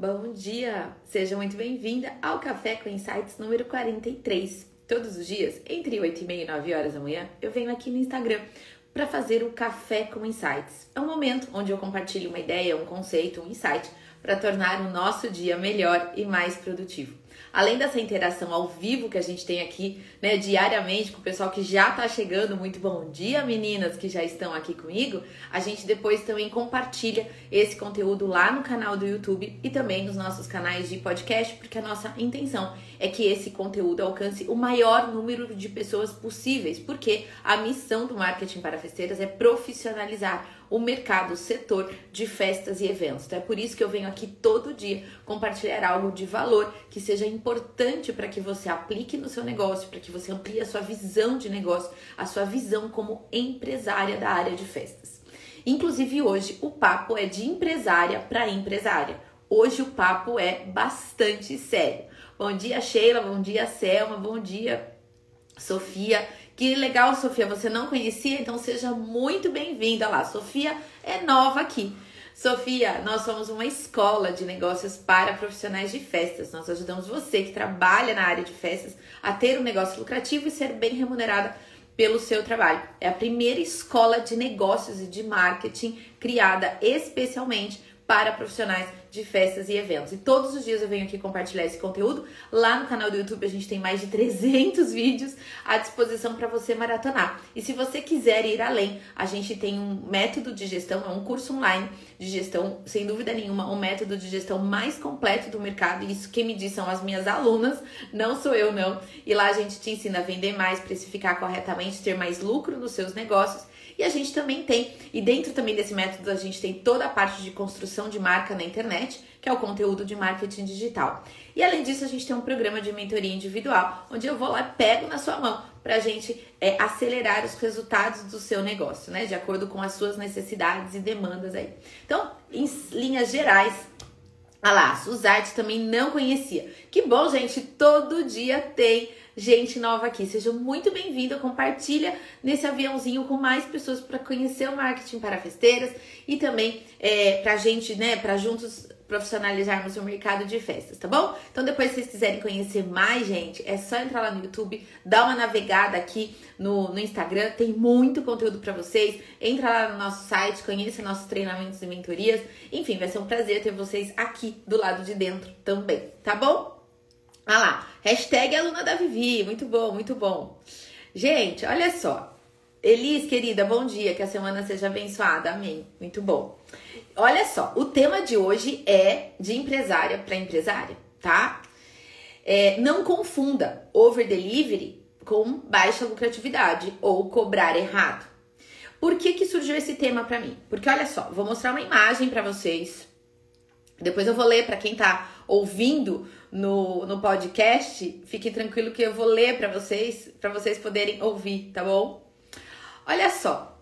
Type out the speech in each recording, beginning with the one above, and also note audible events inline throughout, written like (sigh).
Bom dia! Seja muito bem-vinda ao Café com Insights número 43. Todos os dias, entre 8 e meia e 9 horas da manhã, eu venho aqui no Instagram para fazer o Café com Insights. É um momento onde eu compartilho uma ideia, um conceito, um insight para tornar o nosso dia melhor e mais produtivo. Além dessa interação ao vivo que a gente tem aqui, né, diariamente com o pessoal que já tá chegando, muito bom dia, meninas que já estão aqui comigo. A gente depois também compartilha esse conteúdo lá no canal do YouTube e também nos nossos canais de podcast, porque a nossa intenção é que esse conteúdo alcance o maior número de pessoas possíveis, porque a missão do marketing para festeiras é profissionalizar o mercado, o setor de festas e eventos. Então é por isso que eu venho aqui todo dia compartilhar algo de valor que seja importante para que você aplique no seu negócio, para que você amplie a sua visão de negócio, a sua visão como empresária da área de festas. Inclusive hoje o papo é de empresária para empresária. Hoje o papo é bastante sério. Bom dia, Sheila. Bom dia, Selma. Bom dia, Sofia. Que legal, Sofia. Você não conhecia? Então seja muito bem-vinda lá. Sofia é nova aqui. Sofia, nós somos uma escola de negócios para profissionais de festas. Nós ajudamos você que trabalha na área de festas a ter um negócio lucrativo e ser bem remunerada pelo seu trabalho. É a primeira escola de negócios e de marketing criada especialmente para profissionais de festas e eventos. E todos os dias eu venho aqui compartilhar esse conteúdo. Lá no canal do YouTube a gente tem mais de 300 (laughs) vídeos à disposição para você maratonar. E se você quiser ir além, a gente tem um método de gestão, é um curso online de gestão, sem dúvida nenhuma, um método de gestão mais completo do mercado. E isso quem me diz são as minhas alunas, não sou eu não. E lá a gente te ensina a vender mais, precificar corretamente, ter mais lucro nos seus negócios e a gente também tem, e dentro também desse método, a gente tem toda a parte de construção de marca na internet, que é o conteúdo de marketing digital. E além disso, a gente tem um programa de mentoria individual, onde eu vou lá, pego na sua mão para a gente é, acelerar os resultados do seu negócio, né? De acordo com as suas necessidades e demandas aí. Então, em linhas gerais, ah lá, Suzarte também não conhecia. Que bom, gente, todo dia tem gente nova aqui. Seja muito bem-vindo, compartilha nesse aviãozinho com mais pessoas para conhecer o marketing para festeiras e também é, para gente, né, para juntos profissionalizarmos o mercado de festas, tá bom? Então depois se vocês quiserem conhecer mais, gente, é só entrar lá no YouTube, dar uma navegada aqui no, no Instagram, tem muito conteúdo para vocês. Entra lá no nosso site, conheça nossos treinamentos e mentorias. Enfim, vai ser um prazer ter vocês aqui do lado de dentro também, tá bom? Ah lá, hashtag aluna da Vivi, muito bom, muito bom. Gente, olha só. Elis, querida, bom dia, que a semana seja abençoada, amém. Muito bom. Olha só, o tema de hoje é de empresária para empresária, tá? É, não confunda over delivery com baixa lucratividade ou cobrar errado. Por que que surgiu esse tema para mim? Porque olha só, vou mostrar uma imagem para vocês. Depois eu vou ler para quem tá ouvindo no, no podcast, fique tranquilo que eu vou ler para vocês, para vocês poderem ouvir, tá bom? Olha só,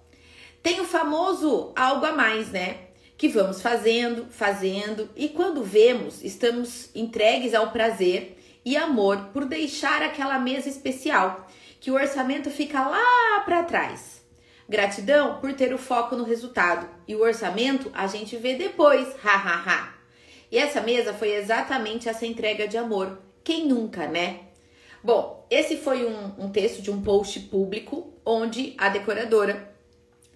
tem o famoso algo a mais, né? Que vamos fazendo, fazendo, e quando vemos, estamos entregues ao prazer e amor por deixar aquela mesa especial, que o orçamento fica lá para trás. Gratidão por ter o foco no resultado e o orçamento a gente vê depois, ha ha ha. E essa mesa foi exatamente essa entrega de amor. Quem nunca, né? Bom, esse foi um, um texto de um post público onde a decoradora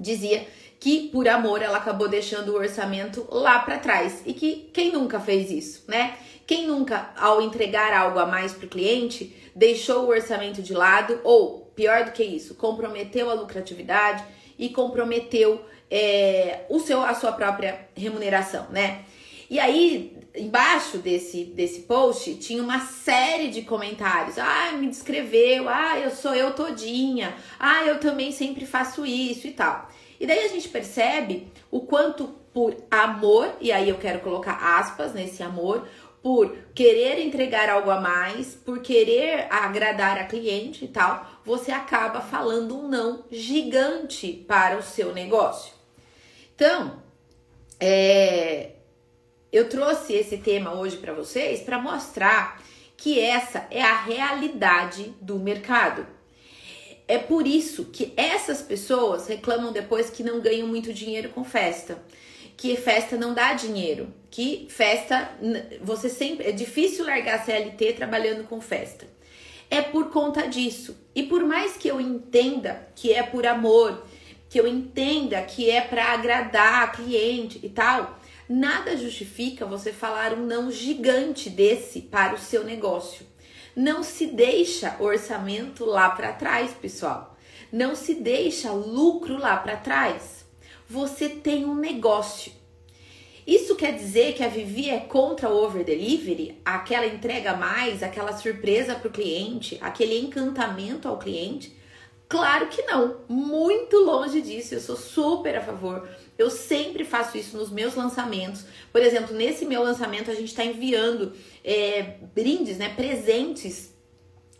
dizia que por amor ela acabou deixando o orçamento lá para trás e que quem nunca fez isso, né? Quem nunca, ao entregar algo a mais para o cliente, deixou o orçamento de lado ou, pior do que isso, comprometeu a lucratividade e comprometeu é, o seu, a sua própria remuneração, né? E aí, embaixo desse, desse post, tinha uma série de comentários. Ah, me descreveu. Ah, eu sou eu todinha. Ah, eu também sempre faço isso e tal. E daí a gente percebe o quanto por amor, e aí eu quero colocar aspas nesse amor, por querer entregar algo a mais, por querer agradar a cliente e tal, você acaba falando um não gigante para o seu negócio. Então, é, eu trouxe esse tema hoje para vocês para mostrar que essa é a realidade do mercado. É por isso que essas pessoas reclamam depois que não ganham muito dinheiro com festa, que festa não dá dinheiro, que festa você sempre é difícil largar CLT trabalhando com festa. É por conta disso. E por mais que eu entenda que é por amor, que eu entenda que é para agradar a cliente e tal, nada justifica você falar um não gigante desse para o seu negócio. Não se deixa orçamento lá para trás, pessoal. Não se deixa lucro lá para trás. Você tem um negócio. Isso quer dizer que a Vivi é contra o over delivery, aquela entrega mais, aquela surpresa para o cliente, aquele encantamento ao cliente? Claro que não, muito longe disso. Eu sou super a favor. Eu sempre faço isso nos meus lançamentos. Por exemplo, nesse meu lançamento a gente está enviando é, brindes, né, presentes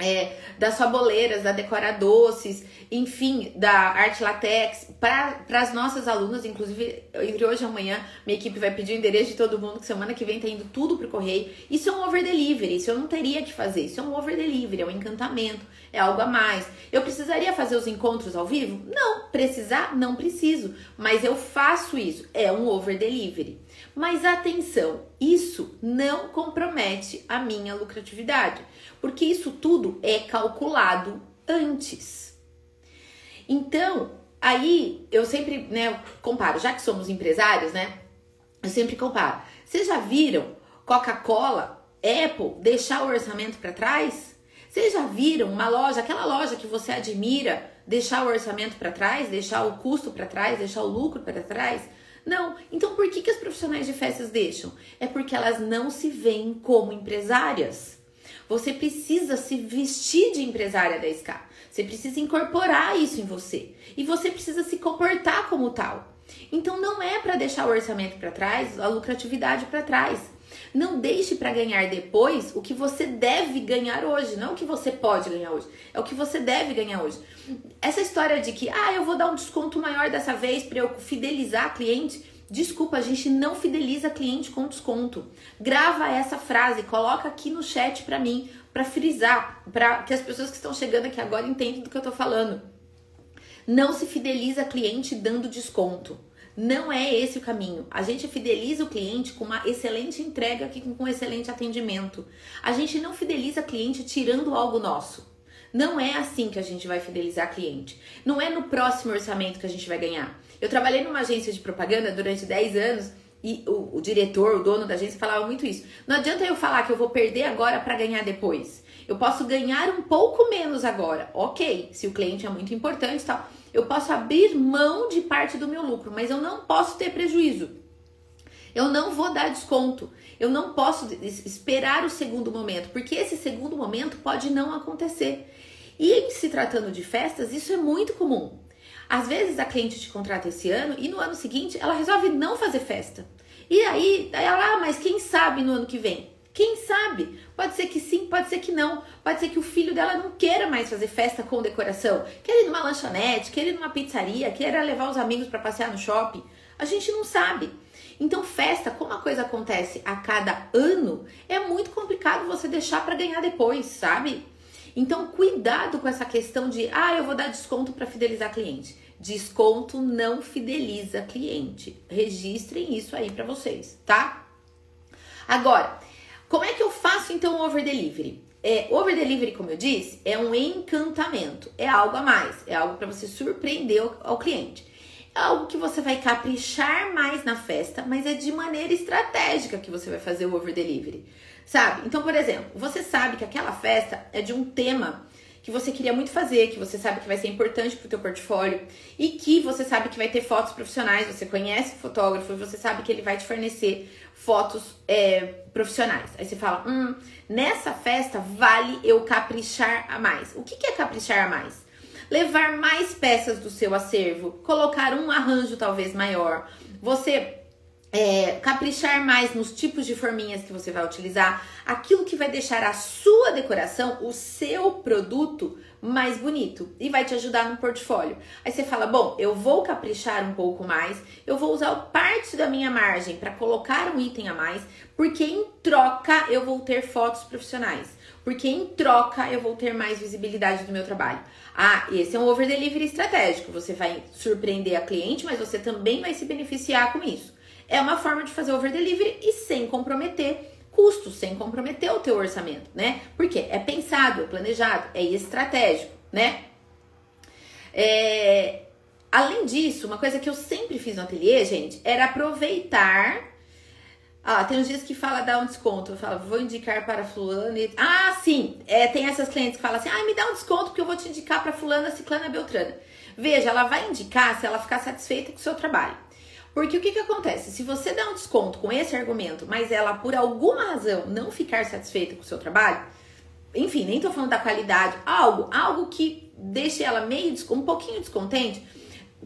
é, das faboleiras, da Decora Doces, enfim, da Arte Latex, para as nossas alunas, inclusive entre hoje e amanhã, minha equipe vai pedir o endereço de todo mundo, que semana que vem tá indo tudo pro correio. Isso é um over delivery, isso eu não teria que fazer, isso é um over delivery, é um encantamento, é algo a mais. Eu precisaria fazer os encontros ao vivo? Não, precisar? Não preciso, mas eu faço isso, é um over delivery. Mas atenção, isso não compromete a minha lucratividade, porque isso tudo é calculado antes. Então, aí eu sempre, né, comparo, já que somos empresários, né? Eu sempre comparo. Vocês já viram Coca-Cola, Apple deixar o orçamento para trás? Vocês já viram uma loja, aquela loja que você admira, deixar o orçamento para trás, deixar o custo para trás, deixar o lucro para trás? Não. Então por que, que as profissionais de festas deixam? É porque elas não se veem como empresárias. Você precisa se vestir de empresária da SK. Você precisa incorporar isso em você. E você precisa se comportar como tal. Então não é para deixar o orçamento para trás, a lucratividade para trás. Não deixe para ganhar depois o que você deve ganhar hoje, não o que você pode ganhar hoje, é o que você deve ganhar hoje. Essa história de que, ah, eu vou dar um desconto maior dessa vez para eu fidelizar cliente, Desculpa, a gente não fideliza cliente com desconto. Grava essa frase, coloca aqui no chat para mim, para frisar, para que as pessoas que estão chegando aqui agora entendam do que eu tô falando. Não se fideliza cliente dando desconto. Não é esse o caminho. A gente fideliza o cliente com uma excelente entrega, com um excelente atendimento. A gente não fideliza cliente tirando algo nosso. Não é assim que a gente vai fidelizar cliente. Não é no próximo orçamento que a gente vai ganhar. Eu trabalhei numa agência de propaganda durante 10 anos e o, o diretor, o dono da agência falava muito isso. Não adianta eu falar que eu vou perder agora para ganhar depois. Eu posso ganhar um pouco menos agora. Ok, se o cliente é muito importante e tal eu posso abrir mão de parte do meu lucro, mas eu não posso ter prejuízo. Eu não vou dar desconto. Eu não posso esperar o segundo momento, porque esse segundo momento pode não acontecer. E em se tratando de festas, isso é muito comum. Às vezes a cliente te contrata esse ano e no ano seguinte ela resolve não fazer festa. E aí ela, ah, mas quem sabe no ano que vem? Quem sabe? Pode ser que sim, pode ser que não. Pode ser que o filho dela não queira mais fazer festa com decoração. Quer ir numa lanchonete, quer ir numa pizzaria, queira levar os amigos para passear no shopping. A gente não sabe. Então, festa, como a coisa acontece a cada ano, é muito complicado você deixar para ganhar depois, sabe? Então, cuidado com essa questão de, ah, eu vou dar desconto para fidelizar cliente. Desconto não fideliza cliente. Registrem isso aí para vocês, tá? Agora, como é que eu faço então o over delivery? É, over delivery, como eu disse, é um encantamento, é algo a mais, é algo para você surpreender ao, ao cliente. É algo que você vai caprichar mais na festa, mas é de maneira estratégica que você vai fazer o over delivery, sabe? Então, por exemplo, você sabe que aquela festa é de um tema que você queria muito fazer, que você sabe que vai ser importante para o teu portfólio e que você sabe que vai ter fotos profissionais, você conhece o fotógrafo e você sabe que ele vai te fornecer fotos é, profissionais. Aí você fala, hum, nessa festa vale eu caprichar a mais. O que, que é caprichar a mais? Levar mais peças do seu acervo, colocar um arranjo talvez maior, você é, caprichar mais nos tipos de forminhas que você vai utilizar, aquilo que vai deixar a sua decoração, o seu produto mais bonito e vai te ajudar no portfólio. Aí você fala: "Bom, eu vou caprichar um pouco mais, eu vou usar parte da minha margem para colocar um item a mais, porque em troca eu vou ter fotos profissionais, porque em troca eu vou ter mais visibilidade do meu trabalho". Ah, esse é um over delivery estratégico. Você vai surpreender a cliente, mas você também vai se beneficiar com isso. É uma forma de fazer over delivery e sem comprometer custos, sem comprometer o teu orçamento, né? Porque é pensado, é planejado, é estratégico, né? É, além disso, uma coisa que eu sempre fiz no ateliê, gente, era aproveitar. Ah, tem uns dias que fala dar um desconto. Eu falo, vou indicar para fulano. E... Ah, sim. É, tem essas clientes que falam assim: ah, me dá um desconto porque eu vou te indicar para fulana, ciclana, beltrana. Veja, ela vai indicar se ela ficar satisfeita com o seu trabalho. Porque o que, que acontece? Se você dá um desconto com esse argumento, mas ela por alguma razão não ficar satisfeita com o seu trabalho, enfim, nem tô falando da qualidade, algo, algo que deixe ela meio um pouquinho descontente,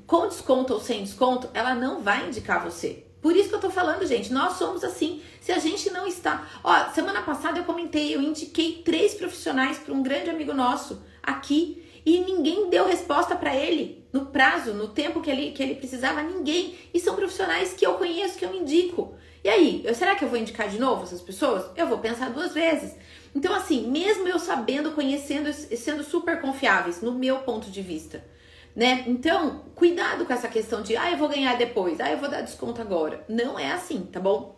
com desconto ou sem desconto, ela não vai indicar você. Por isso que eu tô falando, gente, nós somos assim. Se a gente não está. Ó, semana passada eu comentei, eu indiquei três profissionais para um grande amigo nosso aqui e ninguém deu resposta para ele no prazo, no tempo que ele, que ele precisava, ninguém. E são profissionais que eu conheço, que eu indico. E aí, eu, será que eu vou indicar de novo essas pessoas? Eu vou pensar duas vezes. Então, assim, mesmo eu sabendo, conhecendo, sendo super confiáveis no meu ponto de vista, né? Então, cuidado com essa questão de, ah, eu vou ganhar depois, ah, eu vou dar desconto agora. Não é assim, tá bom?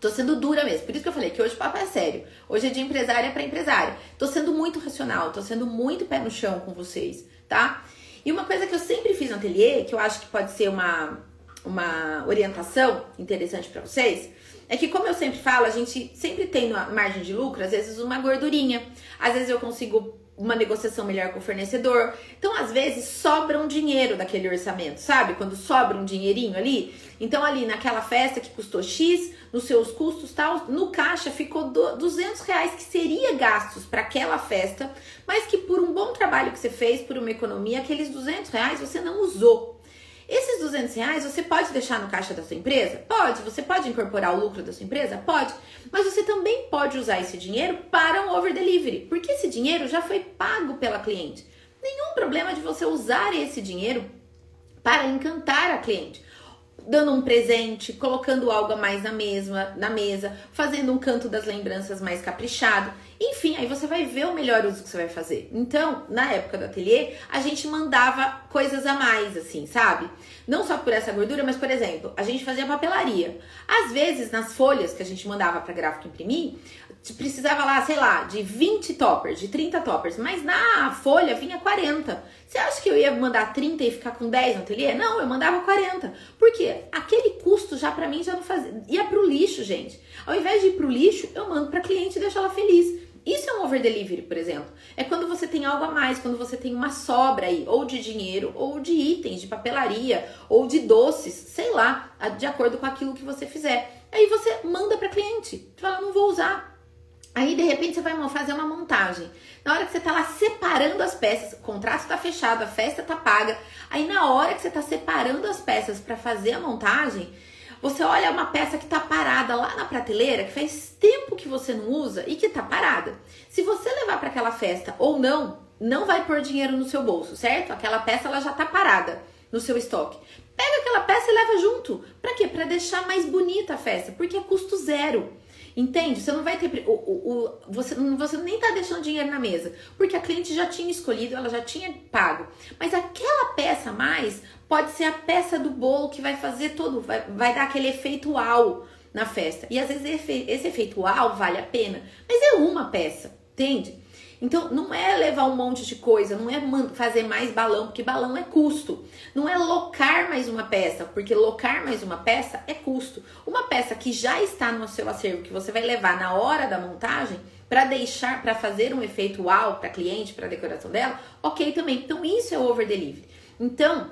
Tô sendo dura mesmo. Por isso que eu falei que hoje o papo é sério. Hoje é de empresária para empresária. Tô sendo muito racional, tô sendo muito pé no chão com vocês, tá? E uma coisa que eu sempre fiz no ateliê, que eu acho que pode ser uma, uma orientação interessante para vocês, é que como eu sempre falo, a gente sempre tem na margem de lucro, às vezes uma gordurinha. Às vezes eu consigo uma negociação melhor com o fornecedor. Então, às vezes, sobra um dinheiro daquele orçamento, sabe? Quando sobra um dinheirinho ali. Então, ali naquela festa que custou X, nos seus custos tal, no caixa ficou 200 reais que seria gastos para aquela festa, mas que por um bom trabalho que você fez, por uma economia, aqueles 200 reais você não usou. Esses 200 reais você pode deixar no caixa da sua empresa? Pode. Você pode incorporar o lucro da sua empresa? Pode. Mas você também pode usar esse dinheiro para um over delivery, porque esse dinheiro já foi pago pela cliente. Nenhum problema de você usar esse dinheiro para encantar a cliente dando um presente, colocando algo a mais na mesma, na mesa, fazendo um canto das lembranças mais caprichado. Enfim, aí você vai ver o melhor uso que você vai fazer. Então, na época do ateliê, a gente mandava coisas a mais, assim, sabe? Não só por essa gordura, mas, por exemplo, a gente fazia papelaria. Às vezes, nas folhas que a gente mandava para gráfico imprimir, precisava lá, sei lá, de 20 toppers, de 30 toppers, mas na folha vinha 40. Você acha que eu ia mandar 30 e ficar com 10 no ateliê? Não, eu mandava 40. Por quê? Aquele custo já para mim já não fazia. Ia pro lixo, gente. Ao invés de ir pro lixo, eu mando pra cliente e deixo ela feliz. Isso é um over delivery, por exemplo. É quando você tem algo a mais, quando você tem uma sobra aí, ou de dinheiro, ou de itens, de papelaria, ou de doces, sei lá, de acordo com aquilo que você fizer. Aí você manda para cliente. Você fala, não vou usar. Aí, de repente, você vai fazer uma montagem. Na hora que você tá lá separando as peças, o contrato tá fechado, a festa tá paga. Aí, na hora que você tá separando as peças para fazer a montagem, você olha uma peça que tá parada lá na prateleira, que faz tempo que você não usa e que tá parada. Se você levar para aquela festa ou não, não vai pôr dinheiro no seu bolso, certo? Aquela peça ela já tá parada no seu estoque. Pega aquela peça e leva junto. Para quê? Para deixar mais bonita a festa, porque é custo zero. Entende? Você não vai ter. O, o, o, você, você nem tá deixando dinheiro na mesa. Porque a cliente já tinha escolhido, ela já tinha pago. Mas aquela peça a mais pode ser a peça do bolo que vai fazer todo. Vai, vai dar aquele efeito uau na festa. E às vezes esse, efeito uau vale a pena. Mas é uma peça, entende? Então, não é levar um monte de coisa, não é fazer mais balão, porque balão é custo. Não é locar mais uma peça, porque locar mais uma peça é custo. Uma peça que já está no seu acervo, que você vai levar na hora da montagem, para deixar, para fazer um efeito uau para cliente, para decoração dela, ok também. Então, isso é over delivery. Então,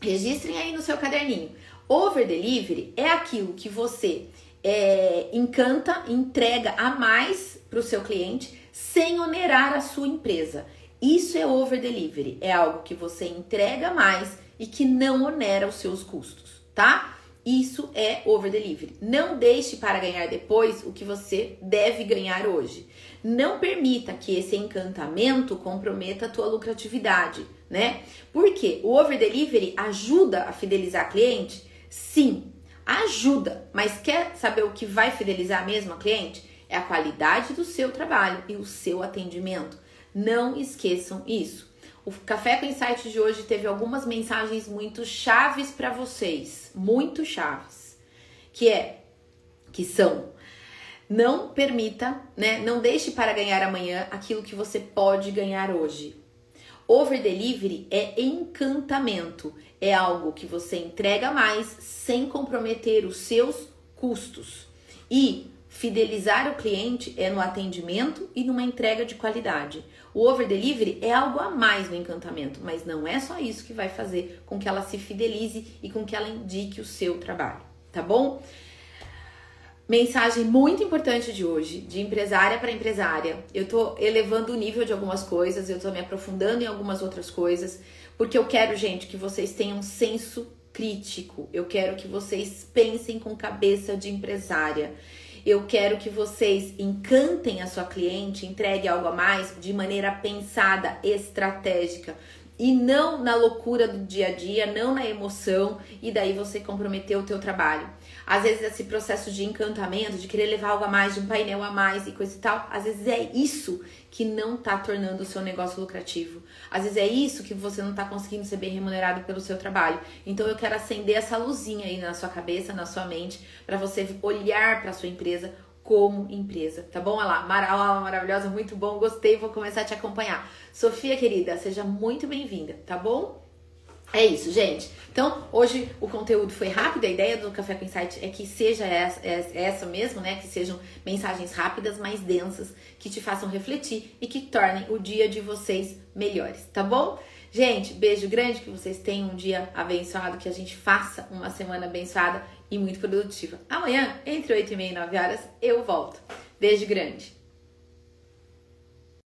registrem aí no seu caderninho. Over delivery é aquilo que você é, encanta, entrega a mais para o seu cliente sem onerar a sua empresa. Isso é over delivery, é algo que você entrega mais e que não onera os seus custos, tá? Isso é over delivery. Não deixe para ganhar depois o que você deve ganhar hoje. Não permita que esse encantamento comprometa a tua lucratividade, né? Porque o over delivery ajuda a fidelizar cliente? Sim, ajuda, mas quer saber o que vai fidelizar mesmo a cliente? É a qualidade do seu trabalho e o seu atendimento. Não esqueçam isso. O Café com Insight de hoje teve algumas mensagens muito chaves para vocês, muito chaves. que é que são não permita, né? Não deixe para ganhar amanhã aquilo que você pode ganhar hoje. Over delivery é encantamento, é algo que você entrega mais sem comprometer os seus custos. E fidelizar o cliente é no atendimento e numa entrega de qualidade. O over delivery é algo a mais no encantamento, mas não é só isso que vai fazer com que ela se fidelize e com que ela indique o seu trabalho, tá bom? Mensagem muito importante de hoje, de empresária para empresária. Eu tô elevando o nível de algumas coisas, eu tô me aprofundando em algumas outras coisas, porque eu quero, gente, que vocês tenham senso crítico. Eu quero que vocês pensem com cabeça de empresária. Eu quero que vocês encantem a sua cliente, entregue algo a mais de maneira pensada, estratégica e não na loucura do dia a dia, não na emoção e daí você comprometeu o teu trabalho. Às vezes esse processo de encantamento, de querer levar algo a mais, de um painel a mais e coisa e tal, às vezes é isso que não tá tornando o seu negócio lucrativo. Às vezes é isso que você não tá conseguindo ser bem remunerado pelo seu trabalho. Então eu quero acender essa luzinha aí na sua cabeça, na sua mente, para você olhar para sua empresa como empresa, tá bom? Olha lá, Mara, maravilhosa, muito bom, gostei, vou começar a te acompanhar. Sofia, querida, seja muito bem-vinda, tá bom? É isso, gente. Então, hoje o conteúdo foi rápido. A ideia do Café com Insight é que seja essa, essa mesmo, né? Que sejam mensagens rápidas, mais densas, que te façam refletir e que tornem o dia de vocês melhores, tá bom? Gente, beijo grande, que vocês tenham um dia abençoado, que a gente faça uma semana abençoada e muito produtiva. Amanhã, entre 8 e meia e 9 horas, eu volto. Beijo grande.